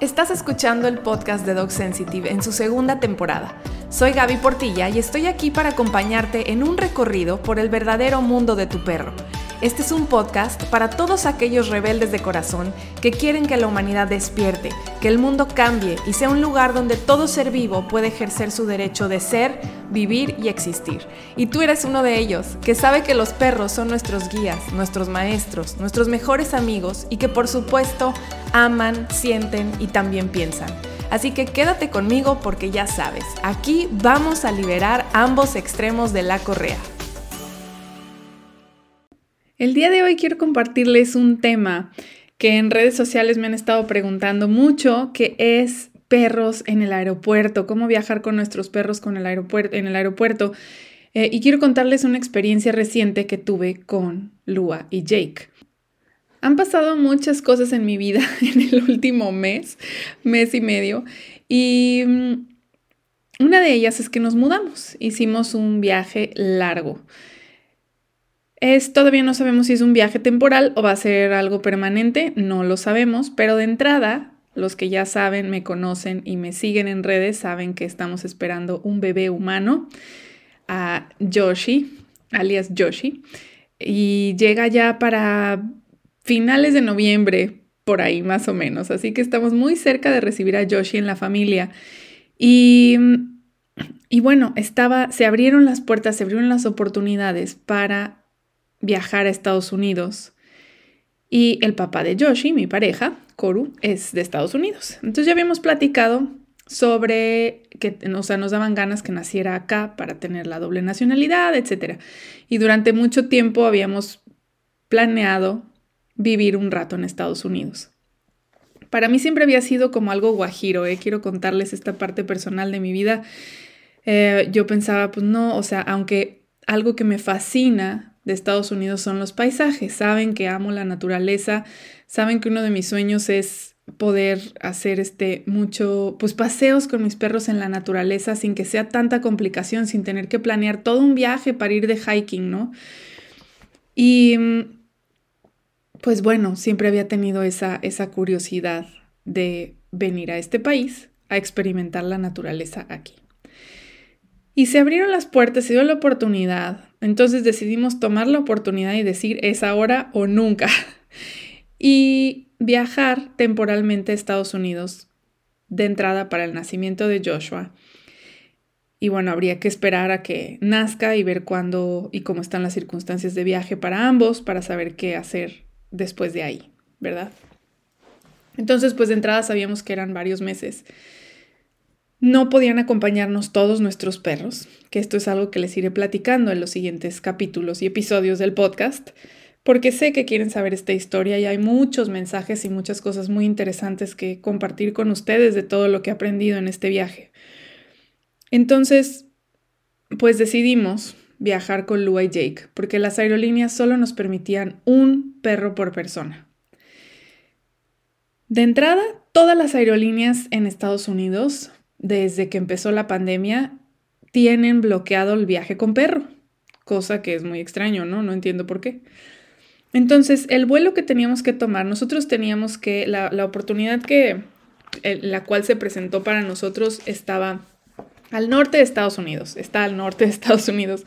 Estás escuchando el podcast de Dog Sensitive en su segunda temporada. Soy Gaby Portilla y estoy aquí para acompañarte en un recorrido por el verdadero mundo de tu perro. Este es un podcast para todos aquellos rebeldes de corazón que quieren que la humanidad despierte, que el mundo cambie y sea un lugar donde todo ser vivo puede ejercer su derecho de ser, vivir y existir. Y tú eres uno de ellos, que sabe que los perros son nuestros guías, nuestros maestros, nuestros mejores amigos y que por supuesto aman, sienten y también piensan. Así que quédate conmigo porque ya sabes, aquí vamos a liberar ambos extremos de la correa. El día de hoy quiero compartirles un tema que en redes sociales me han estado preguntando mucho, que es perros en el aeropuerto, cómo viajar con nuestros perros con el aeropuerto, en el aeropuerto. Eh, y quiero contarles una experiencia reciente que tuve con Lua y Jake. Han pasado muchas cosas en mi vida en el último mes, mes y medio, y mm, una de ellas es que nos mudamos, hicimos un viaje largo. Es, todavía no sabemos si es un viaje temporal o va a ser algo permanente, no lo sabemos, pero de entrada, los que ya saben, me conocen y me siguen en redes, saben que estamos esperando un bebé humano, a Yoshi, alias Yoshi, y llega ya para finales de noviembre, por ahí más o menos, así que estamos muy cerca de recibir a Yoshi en la familia. Y, y bueno, estaba, se abrieron las puertas, se abrieron las oportunidades para viajar a Estados Unidos. Y el papá de Yoshi, mi pareja, Koru, es de Estados Unidos. Entonces ya habíamos platicado sobre que, o sea, nos daban ganas que naciera acá para tener la doble nacionalidad, etc. Y durante mucho tiempo habíamos planeado vivir un rato en Estados Unidos. Para mí siempre había sido como algo guajiro, ¿eh? quiero contarles esta parte personal de mi vida. Eh, yo pensaba, pues no, o sea, aunque algo que me fascina de Estados Unidos son los paisajes. Saben que amo la naturaleza, saben que uno de mis sueños es poder hacer este mucho pues paseos con mis perros en la naturaleza sin que sea tanta complicación, sin tener que planear todo un viaje para ir de hiking, ¿no? Y pues bueno, siempre había tenido esa, esa curiosidad de venir a este país a experimentar la naturaleza aquí. Y se abrieron las puertas, se dio la oportunidad. Entonces decidimos tomar la oportunidad y decir es ahora o nunca. y viajar temporalmente a Estados Unidos de entrada para el nacimiento de Joshua. Y bueno, habría que esperar a que nazca y ver cuándo y cómo están las circunstancias de viaje para ambos para saber qué hacer después de ahí, ¿verdad? Entonces, pues de entrada sabíamos que eran varios meses no podían acompañarnos todos nuestros perros, que esto es algo que les iré platicando en los siguientes capítulos y episodios del podcast, porque sé que quieren saber esta historia y hay muchos mensajes y muchas cosas muy interesantes que compartir con ustedes de todo lo que he aprendido en este viaje. Entonces, pues decidimos viajar con Lua y Jake, porque las aerolíneas solo nos permitían un perro por persona. De entrada, todas las aerolíneas en Estados Unidos desde que empezó la pandemia, tienen bloqueado el viaje con perro, cosa que es muy extraño, ¿no? No entiendo por qué. Entonces, el vuelo que teníamos que tomar, nosotros teníamos que, la, oportunidad que, la cual se presentó para nosotros estaba al norte de Estados Unidos, está al norte de Estados Unidos,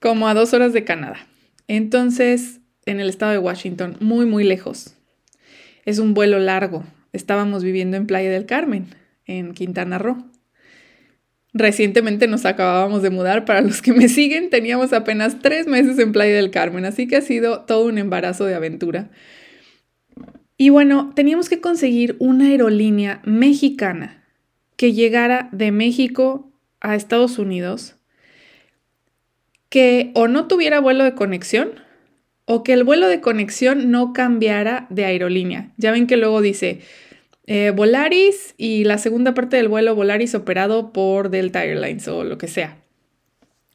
como a dos horas de Canadá. Entonces, en el estado de Washington, muy, muy lejos. Es un vuelo largo. Estábamos viviendo en Playa del Carmen en Quintana Roo. Recientemente nos acabábamos de mudar, para los que me siguen, teníamos apenas tres meses en Playa del Carmen, así que ha sido todo un embarazo de aventura. Y bueno, teníamos que conseguir una aerolínea mexicana que llegara de México a Estados Unidos, que o no tuviera vuelo de conexión o que el vuelo de conexión no cambiara de aerolínea. Ya ven que luego dice, eh, Volaris y la segunda parte del vuelo Volaris operado por Delta Airlines o lo que sea.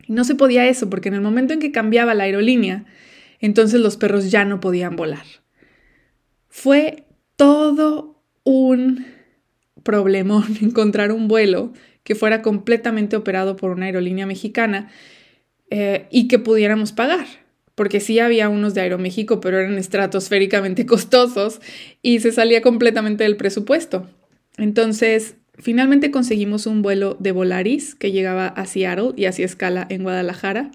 no se podía eso porque en el momento en que cambiaba la aerolínea, entonces los perros ya no podían volar. Fue todo un problemón encontrar un vuelo que fuera completamente operado por una aerolínea mexicana eh, y que pudiéramos pagar porque sí había unos de Aeroméxico, pero eran estratosféricamente costosos y se salía completamente del presupuesto. Entonces, finalmente conseguimos un vuelo de Volaris que llegaba a Seattle y hacía escala en Guadalajara.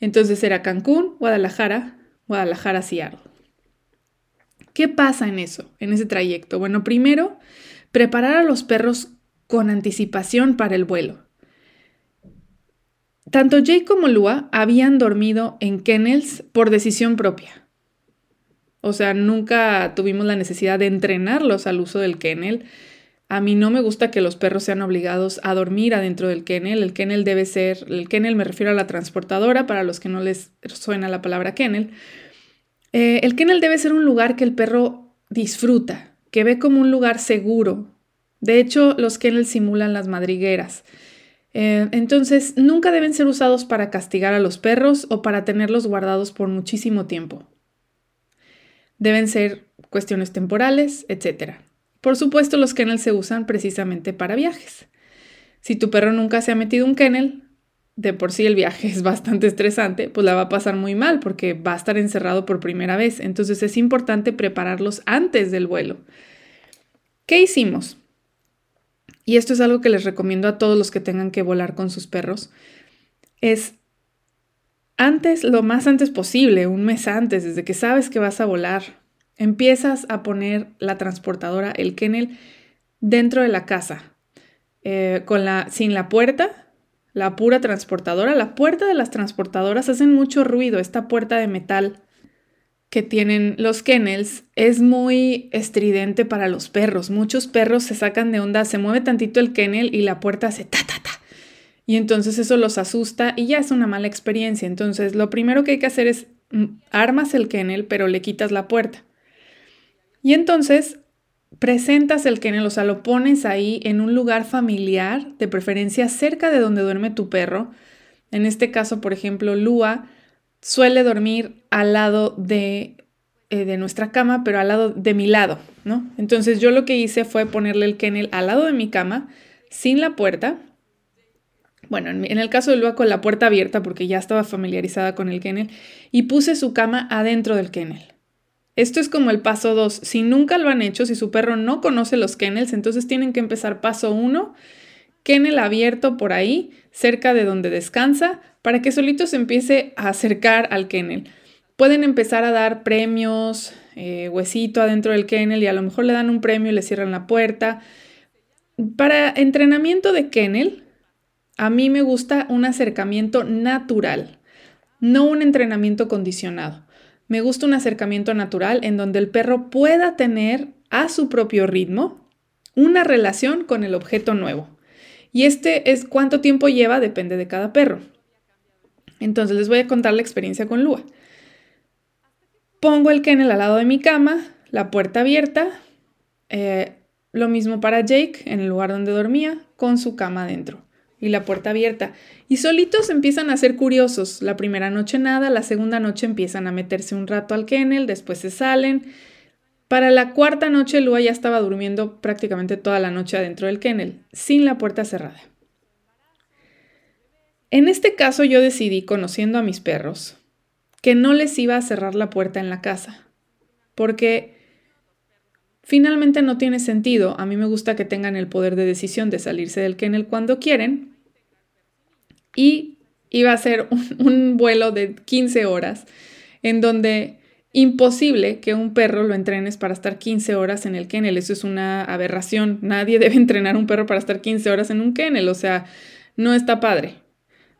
Entonces era Cancún, Guadalajara, Guadalajara, Seattle. ¿Qué pasa en eso, en ese trayecto? Bueno, primero, preparar a los perros con anticipación para el vuelo. Tanto Jake como Lua habían dormido en kennels por decisión propia. O sea, nunca tuvimos la necesidad de entrenarlos al uso del kennel. A mí no me gusta que los perros sean obligados a dormir adentro del kennel. El kennel debe ser, el kennel me refiero a la transportadora, para los que no les suena la palabra kennel. Eh, el kennel debe ser un lugar que el perro disfruta, que ve como un lugar seguro. De hecho, los kennels simulan las madrigueras. Eh, entonces, nunca deben ser usados para castigar a los perros o para tenerlos guardados por muchísimo tiempo. Deben ser cuestiones temporales, etc. Por supuesto, los kennels se usan precisamente para viajes. Si tu perro nunca se ha metido un kennel, de por sí el viaje es bastante estresante, pues la va a pasar muy mal porque va a estar encerrado por primera vez. Entonces es importante prepararlos antes del vuelo. ¿Qué hicimos? Y esto es algo que les recomiendo a todos los que tengan que volar con sus perros, es antes, lo más antes posible, un mes antes, desde que sabes que vas a volar, empiezas a poner la transportadora, el kennel, dentro de la casa, eh, con la, sin la puerta, la pura transportadora. La puerta de las transportadoras hacen mucho ruido, esta puerta de metal que tienen los kennels es muy estridente para los perros. Muchos perros se sacan de onda, se mueve tantito el kennel y la puerta hace ta ta ta. Y entonces eso los asusta y ya es una mala experiencia. Entonces lo primero que hay que hacer es mm, armas el kennel, pero le quitas la puerta. Y entonces presentas el kennel, o sea, lo pones ahí en un lugar familiar, de preferencia cerca de donde duerme tu perro. En este caso, por ejemplo, Lua suele dormir al lado de, eh, de, nuestra cama, pero al lado de mi lado, ¿no? Entonces yo lo que hice fue ponerle el kennel al lado de mi cama, sin la puerta. Bueno, en, el caso de Lua con la puerta abierta, porque ya estaba familiarizada con el kennel, y puse su cama adentro del kennel. Esto es como el paso 2. Si nunca lo han hecho, si su perro no conoce los kennels, entonces tienen que empezar paso 1, kennel abierto por ahí, cerca de donde descansa, para que solito se empiece a acercar al kennel. Pueden empezar a dar premios, eh, huesito adentro del kennel y a lo mejor le dan un premio y le cierran la puerta. Para entrenamiento de kennel, a mí me gusta un acercamiento natural, no un entrenamiento condicionado. Me gusta un acercamiento natural en donde el perro pueda tener a su propio ritmo una relación con el objeto nuevo. Y este es cuánto tiempo lleva, depende de cada perro. Entonces les voy a contar la experiencia con Lua. Pongo el kennel al lado de mi cama, la puerta abierta, eh, lo mismo para Jake en el lugar donde dormía, con su cama adentro y la puerta abierta. Y solitos empiezan a ser curiosos. La primera noche nada, la segunda noche empiezan a meterse un rato al kennel, después se salen. Para la cuarta noche Lua ya estaba durmiendo prácticamente toda la noche adentro del kennel, sin la puerta cerrada. En este caso yo decidí, conociendo a mis perros, que no les iba a cerrar la puerta en la casa, porque finalmente no tiene sentido. A mí me gusta que tengan el poder de decisión de salirse del kennel cuando quieren. Y iba a ser un, un vuelo de 15 horas en donde imposible que un perro lo entrenes para estar 15 horas en el kennel. Eso es una aberración. Nadie debe entrenar a un perro para estar 15 horas en un kennel. O sea, no está padre.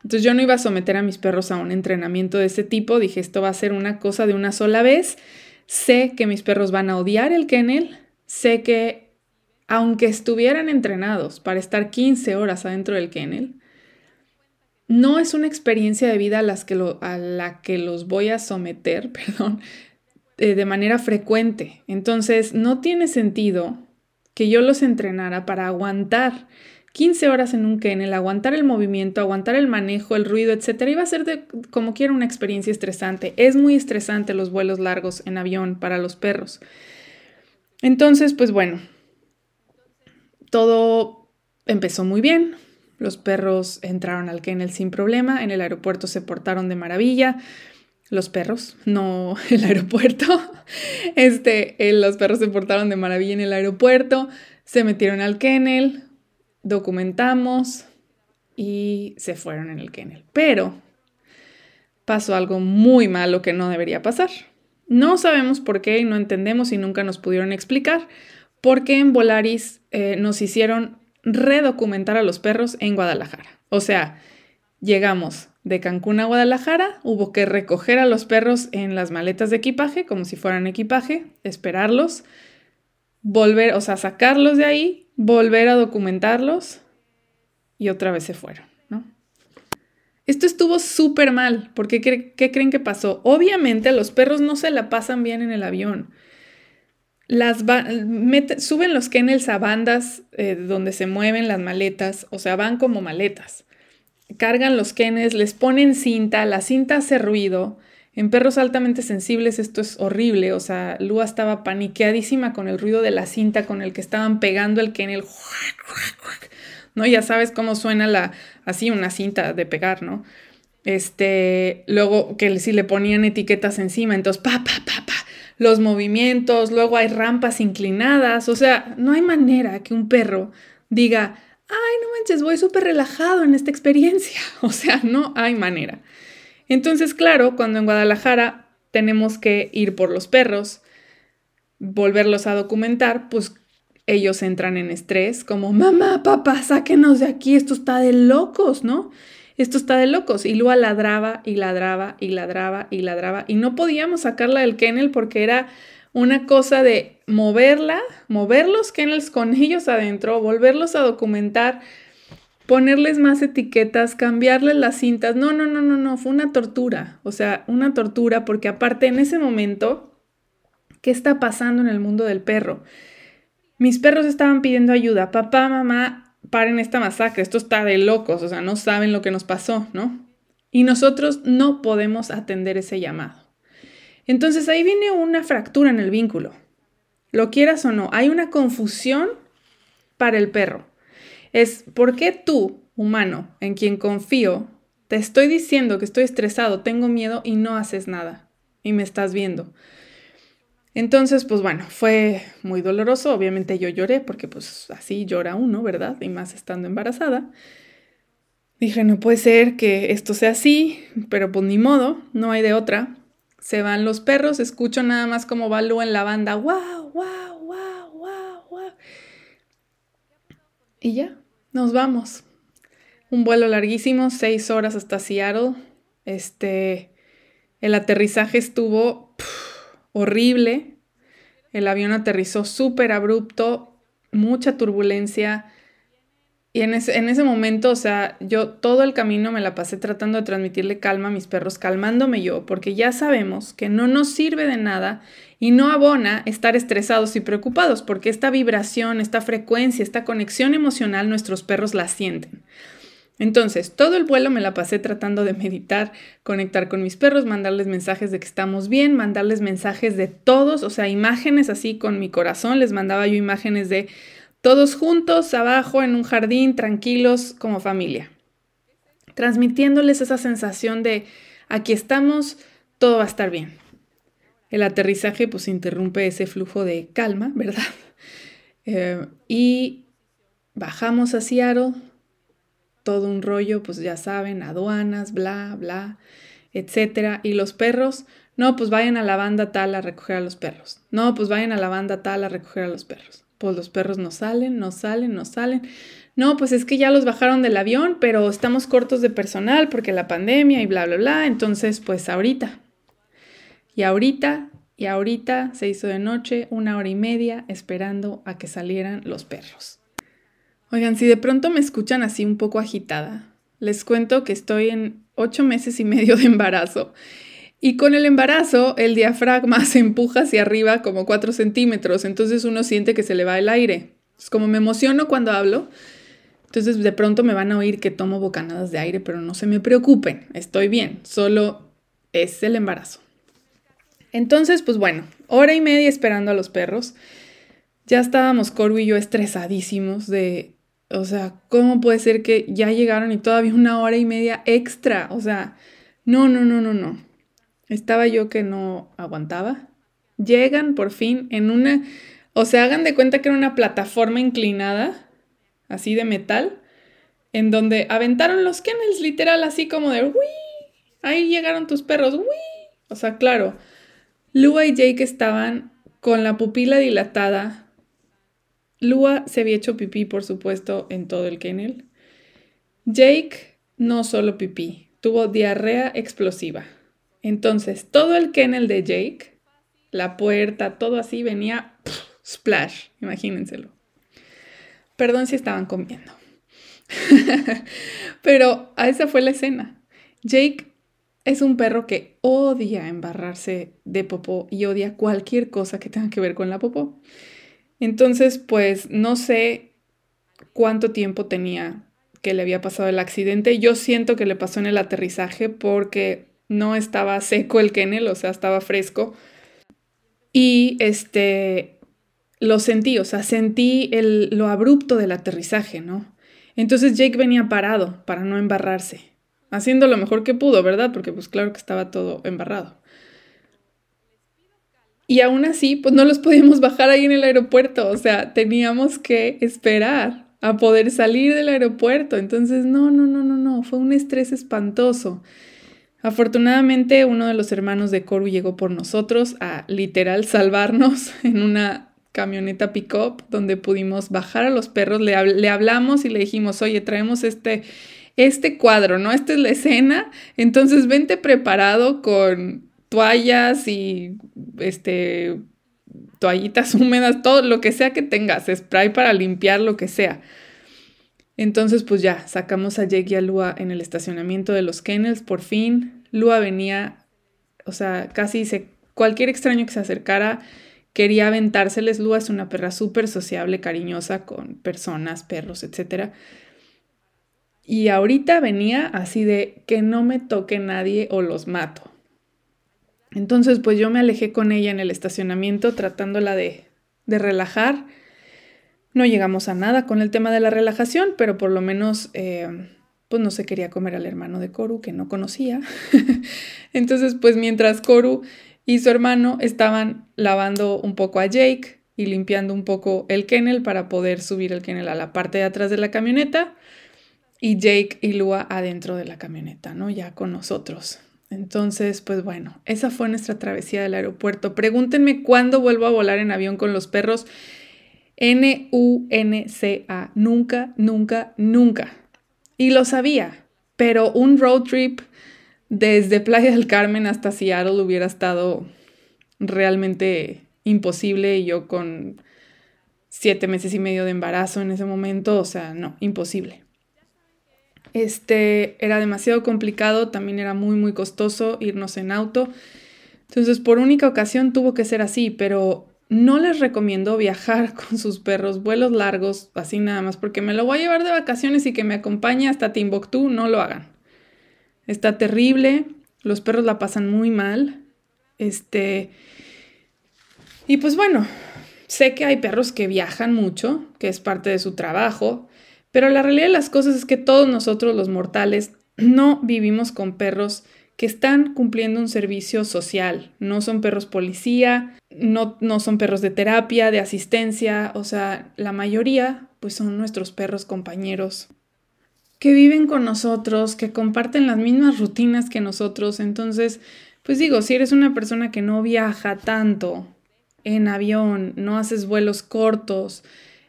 Entonces yo no iba a someter a mis perros a un entrenamiento de ese tipo, dije esto va a ser una cosa de una sola vez, sé que mis perros van a odiar el kennel, sé que aunque estuvieran entrenados para estar 15 horas adentro del kennel, no es una experiencia de vida a, las que a la que los voy a someter, perdón, eh, de manera frecuente. Entonces, no tiene sentido que yo los entrenara para aguantar 15 horas en un kennel, aguantar el movimiento, aguantar el manejo, el ruido, etcétera, iba a ser de, como quiera una experiencia estresante. Es muy estresante los vuelos largos en avión para los perros. Entonces, pues bueno, todo empezó muy bien. Los perros entraron al kennel sin problema, en el aeropuerto se portaron de maravilla. Los perros, no el aeropuerto. Este, eh, los perros se portaron de maravilla en el aeropuerto Se metieron al kennel, documentamos y se fueron en el kennel. Pero pasó algo muy malo que no debería pasar. No sabemos por qué no entendemos y nunca nos pudieron explicar por qué en Volaris eh, nos hicieron redocumentar a los perros en Guadalajara. O sea, llegamos de Cancún a Guadalajara, hubo que recoger a los perros en las maletas de equipaje, como si fueran equipaje, esperarlos, volver, o sea, sacarlos de ahí, volver a documentarlos y otra vez se fueron. Esto estuvo súper mal, porque ¿qué, creen que pasó? Obviamente los perros no se la pasan bien en el avión. Las suben los kennels a bandas eh, donde se mueven las maletas, o sea, van como maletas. Cargan los kennels, les ponen cinta, la cinta hace ruido. En perros altamente sensibles esto es horrible, o sea, Lua estaba paniqueadísima con el ruido de la cinta con el que estaban pegando el kennel. ¿No? Ya sabes cómo suena la así una cinta de pegar, ¿no? Este, luego que si le ponían etiquetas encima, entonces pa pa pa pa los movimientos, luego hay rampas inclinadas, o sea, no hay manera que un perro diga, ay, no manches, voy súper relajado en esta experiencia, o sea, no hay manera. Entonces, claro, cuando en Guadalajara tenemos que ir por los perros, volverlos a documentar, pues ellos entran en estrés, como, mamá, papá, sáquenos de aquí, esto está de locos, ¿no? Esto está de locos. Y Lua ladraba y ladraba y ladraba y ladraba. Y no podíamos sacarla del kennel porque era una cosa de moverla, mover los kennels con ellos adentro, volverlos a documentar, ponerles más etiquetas, cambiarles las cintas. No, no, no, no, no, fue una tortura. O sea, una tortura porque aparte en ese momento, ¿qué está pasando en el mundo del perro? Mis perros estaban pidiendo ayuda. Papá, mamá, paren esta masacre, esto está de locos, o sea, no saben lo que nos pasó, ¿no? Y nosotros no podemos atender ese llamado. Entonces ahí viene una fractura en el vínculo. Lo quieras o no, hay una confusión para el perro. Es ¿por qué tú, humano, en quien confío, te estoy diciendo que estoy estresado, tengo miedo y no haces nada? Y me estás viendo. Entonces, pues bueno, fue muy doloroso. Obviamente yo lloré porque pues así llora uno, ¿verdad? Y más estando embarazada. Dije, no puede ser que esto sea así, pero pues ni modo, no hay de otra. Se van los perros, escucho nada más como va en la banda, wow, wow, wow, wow, wow. Y ya, nos vamos. Un vuelo larguísimo, seis horas hasta Seattle. Este, el aterrizaje estuvo horrible. El avión aterrizó súper abrupto, mucha turbulencia. Y en ese, en ese, momento, o sea, yo todo el camino me la pasé tratando de transmitirle calma a mis perros, calmándome yo, porque ya sabemos que no nos sirve de nada y no abona estar estresados y preocupados, porque esta vibración, esta frecuencia, esta conexión emocional, nuestros perros la sienten. Entonces, todo el vuelo me la pasé tratando de meditar, conectar con mis perros, mandarles mensajes de que estamos bien, mandarles mensajes de todos, o sea, imágenes así con mi corazón, les mandaba yo imágenes de todos juntos, abajo, en un jardín, tranquilos, como familia. Transmitiéndoles esa sensación de aquí estamos, todo va a estar bien. El aterrizaje pues interrumpe ese flujo de calma, ¿verdad? Eh, y bajamos a Seattle, todo un rollo, pues ya saben, aduanas, bla, bla, etcétera. Y los perros, no, pues vayan a la banda tal a recoger a los perros. No, pues vayan a la banda tal a recoger a los perros. Pues los perros no salen, no salen, no salen. No, pues es que ya los bajaron del avión, pero estamos cortos de personal porque la pandemia y bla, bla, bla. Entonces, pues ahorita. Y ahorita, y ahorita se hizo de noche, una hora y media, esperando a que salieran los perros. Oigan, si de pronto me escuchan así un poco agitada, les cuento que estoy en ocho meses y medio de embarazo. Y con el embarazo, el diafragma se empuja hacia arriba como cuatro centímetros, entonces uno siente que se le va el aire. Es como me emociono cuando hablo, entonces de pronto me van a oír que tomo bocanadas de aire, pero no se me preocupen, estoy bien, solo es el embarazo. Entonces, pues bueno, hora y media esperando a los perros. Ya estábamos Corby y yo estresadísimos de o sea, ¿cómo puede ser que ya llegaron y todavía una hora y media extra? O sea, no, no, no, no, no. Estaba yo que no aguantaba. Llegan por fin en una, O sea, hagan de cuenta que era una plataforma inclinada, así de metal, en donde aventaron los kennels, literal, así como de, ¡Uy! Ahí llegaron tus perros, ¡Uy! O sea, claro, Lua y Jake estaban con la pupila dilatada. Lua se había hecho pipí, por supuesto, en todo el kennel. Jake no solo pipí, tuvo diarrea explosiva. Entonces, todo el kennel de Jake, la puerta, todo así venía splash, imagínenselo. Perdón si estaban comiendo. Pero esa fue la escena. Jake es un perro que odia embarrarse de popó y odia cualquier cosa que tenga que ver con la popó. Entonces, pues no sé cuánto tiempo tenía que le había pasado el accidente. Yo siento que le pasó en el aterrizaje porque no estaba seco el kennel, o sea, estaba fresco. Y este, lo sentí, o sea, sentí el, lo abrupto del aterrizaje, ¿no? Entonces Jake venía parado para no embarrarse haciendo lo mejor que pudo, ¿verdad? Porque pues claro que estaba todo embarrado. Y aún así, pues no los podíamos bajar ahí en el aeropuerto, o sea, teníamos que esperar a poder salir del aeropuerto. Entonces, no, no, no, no, no, fue un estrés espantoso. Afortunadamente, uno de los hermanos de Coru llegó por nosotros a literal salvarnos en una camioneta pick-up donde pudimos bajar a los perros, le, hablamos y le dijimos, oye, traemos este este cuadro, ¿no? Esta es la escena, entonces vente preparado con toallas y este toallitas húmedas, todo lo que sea que tengas, spray para limpiar lo que sea. Entonces, pues ya, sacamos a Jake y a Lua en el estacionamiento de los kennels, por fin. Lua venía, o sea, casi se, cualquier extraño que se acercara quería aventárseles. Lua es una perra súper sociable, cariñosa con personas, perros, etcétera. Y ahorita venía así de que no me toque nadie o los mato. Entonces, pues yo me alejé con ella en el estacionamiento tratándola de, de relajar. No llegamos a nada con el tema de la relajación, pero por lo menos eh, pues no se quería comer al hermano de Coru que no conocía. Entonces, pues mientras Coru y su hermano estaban lavando un poco a Jake y limpiando un poco el kennel para poder subir el kennel a la parte de atrás de la camioneta, y Jake y Lua adentro de la camioneta, ¿no? Ya con nosotros. Entonces, pues bueno, esa fue nuestra travesía del aeropuerto. Pregúntenme cuándo vuelvo a volar en avión con los perros. N-U-N-C-A. Nunca, nunca, nunca. Y lo sabía, pero un road trip desde Playa del Carmen hasta Seattle hubiera estado realmente imposible y yo con siete meses y medio de embarazo en ese momento, o sea, no, imposible. Este era demasiado complicado, también era muy, muy costoso irnos en auto. Entonces, por única ocasión tuvo que ser así, pero no les recomiendo viajar con sus perros vuelos largos, así nada más, porque me lo voy a llevar de vacaciones y que me acompañe hasta Timbuktu, no lo hagan. Está terrible, los perros la pasan muy mal. Este. Y pues bueno, sé que hay perros que viajan mucho, que es parte de su trabajo, pero la realidad de las cosas es que todos nosotros los mortales no vivimos con perros que están cumpliendo un servicio social. No son perros policía, no, no son perros de terapia, de asistencia, o sea, la mayoría pues son nuestros perros compañeros que viven con nosotros, que comparten las mismas rutinas que nosotros. Entonces, pues digo, si eres una persona que no viaja tanto en avión, no haces vuelos cortos,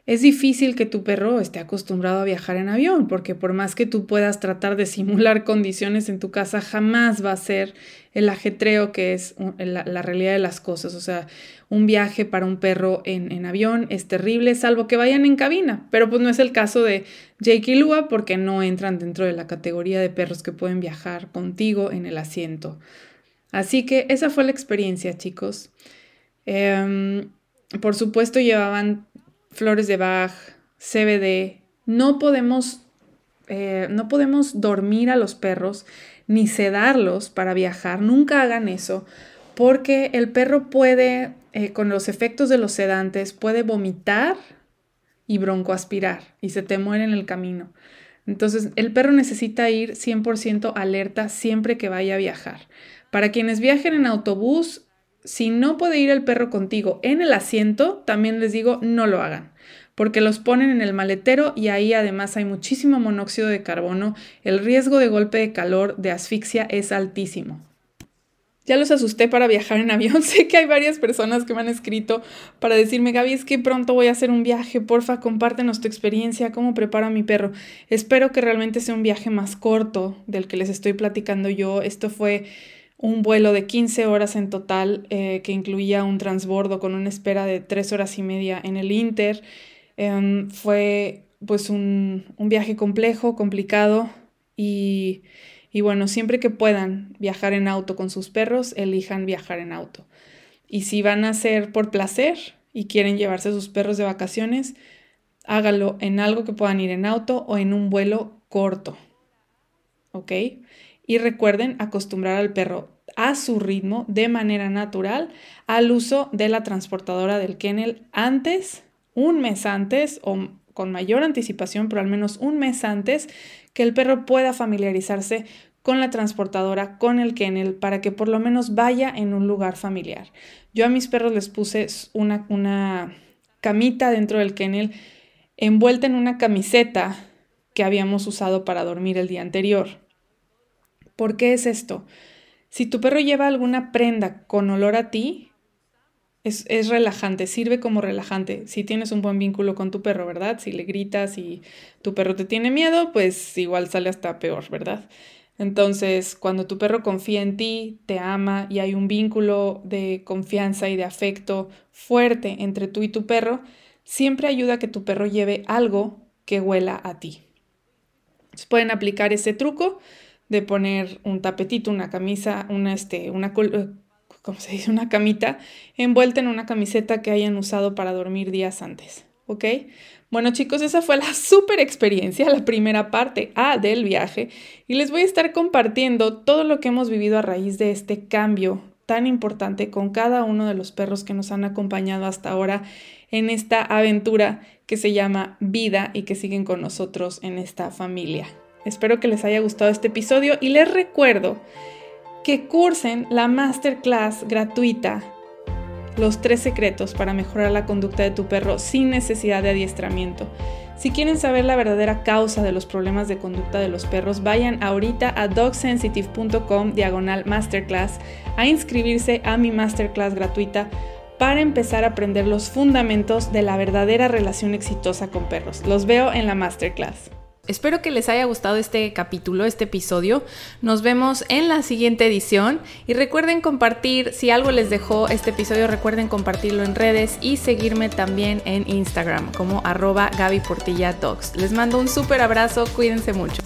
es difícil que tu perro esté acostumbrado a viajar en avión, porque por más que tú puedas tratar de simular condiciones en tu casa, jamás va a ser el ajetreo que es la, realidad de las cosas. O sea, un viaje para un perro en, avión es terrible, salvo que vayan en cabina, pero pues no es el caso de Jake y Lua porque no entran dentro de la categoría de perros que pueden viajar contigo en el asiento. Así que esa fue la experiencia, chicos. Em, por supuesto, llevaban flores de Bach, CBD. No podemos, eh, no podemos dormir a los perros ni sedarlos para viajar. Nunca hagan eso porque el perro puede, eh, con los efectos de los sedantes, puede vomitar y broncoaspirar y se te muere en el camino. Entonces, el perro necesita ir 100% alerta siempre que vaya a viajar. Para quienes viajen en autobús, si no puede ir el perro contigo en el asiento, también les digo no lo hagan porque los ponen en el maletero y ahí además hay muchísimo monóxido de carbono, el riesgo de golpe de calor, de asfixia es altísimo. Ya los asusté para viajar en avión. Sé que hay varias personas que me han escrito para decirme, Gaby, es que pronto voy a hacer un viaje. Porfa, compártenos tu experiencia, cómo preparo a mi perro. Espero que realmente sea un viaje más corto del que les estoy platicando yo. Esto fue un vuelo de 15 horas en total eh, que incluía un transbordo con una espera de 3 horas y media en el Inter. Em, fue pues un, viaje complejo, complicado y, y bueno, siempre que puedan viajar en auto con sus perros, elijan viajar en auto. Y si van a hacer por placer y quieren llevarse a sus perros de vacaciones, hágalo en algo que puedan ir en auto o en un vuelo corto. ¿Ok? Y recuerden acostumbrar al perro a su ritmo de manera natural al uso de la transportadora del kennel antes un mes antes o con mayor anticipación, pero al menos un mes antes, que el perro pueda familiarizarse con la transportadora, con el kennel, para que por lo menos vaya en un lugar familiar. Yo a mis perros les puse una, una camita dentro del kennel envuelta en una camiseta que habíamos usado para dormir el día anterior. ¿Por qué es esto? Si tu perro lleva alguna prenda con olor a ti, es, relajante, sirve como relajante. Si tienes un buen vínculo con tu perro, ¿verdad? Si le gritas y tu perro te tiene miedo, pues igual sale hasta peor, ¿verdad? Entonces, cuando tu perro confía en ti, te ama y hay un vínculo de confianza y de afecto fuerte entre tú y tu perro, siempre ayuda a que tu perro lleve algo que huela a ti. pueden aplicar ese truco de poner un tapetito, una camisa, una, este, una como se dice, una camita envuelta en una camiseta que hayan usado para dormir días antes. ¿Ok? Bueno chicos, esa fue la super experiencia, la primera parte A del viaje y les voy a estar compartiendo todo lo que hemos vivido a raíz de este cambio tan importante con cada uno de los perros que nos han acompañado hasta ahora en esta aventura que se llama vida y que siguen con nosotros en esta familia. Espero que les haya gustado este episodio y les recuerdo que cursen la masterclass gratuita Los tres secretos para mejorar la conducta de tu perro sin necesidad de adiestramiento. Si quieren saber la verdadera causa de los problemas de conducta de los perros, vayan ahorita a dogsensitive.com diagonal masterclass a inscribirse a mi masterclass gratuita para empezar a aprender los fundamentos de la verdadera relación exitosa con perros. Los veo en la masterclass. Espero que les haya gustado este capítulo, este episodio. Nos vemos en la siguiente edición y recuerden compartir, si algo les dejó este episodio, recuerden compartirlo en redes y seguirme también en Instagram como arroba Gaby Portilla Les mando un súper abrazo, cuídense mucho.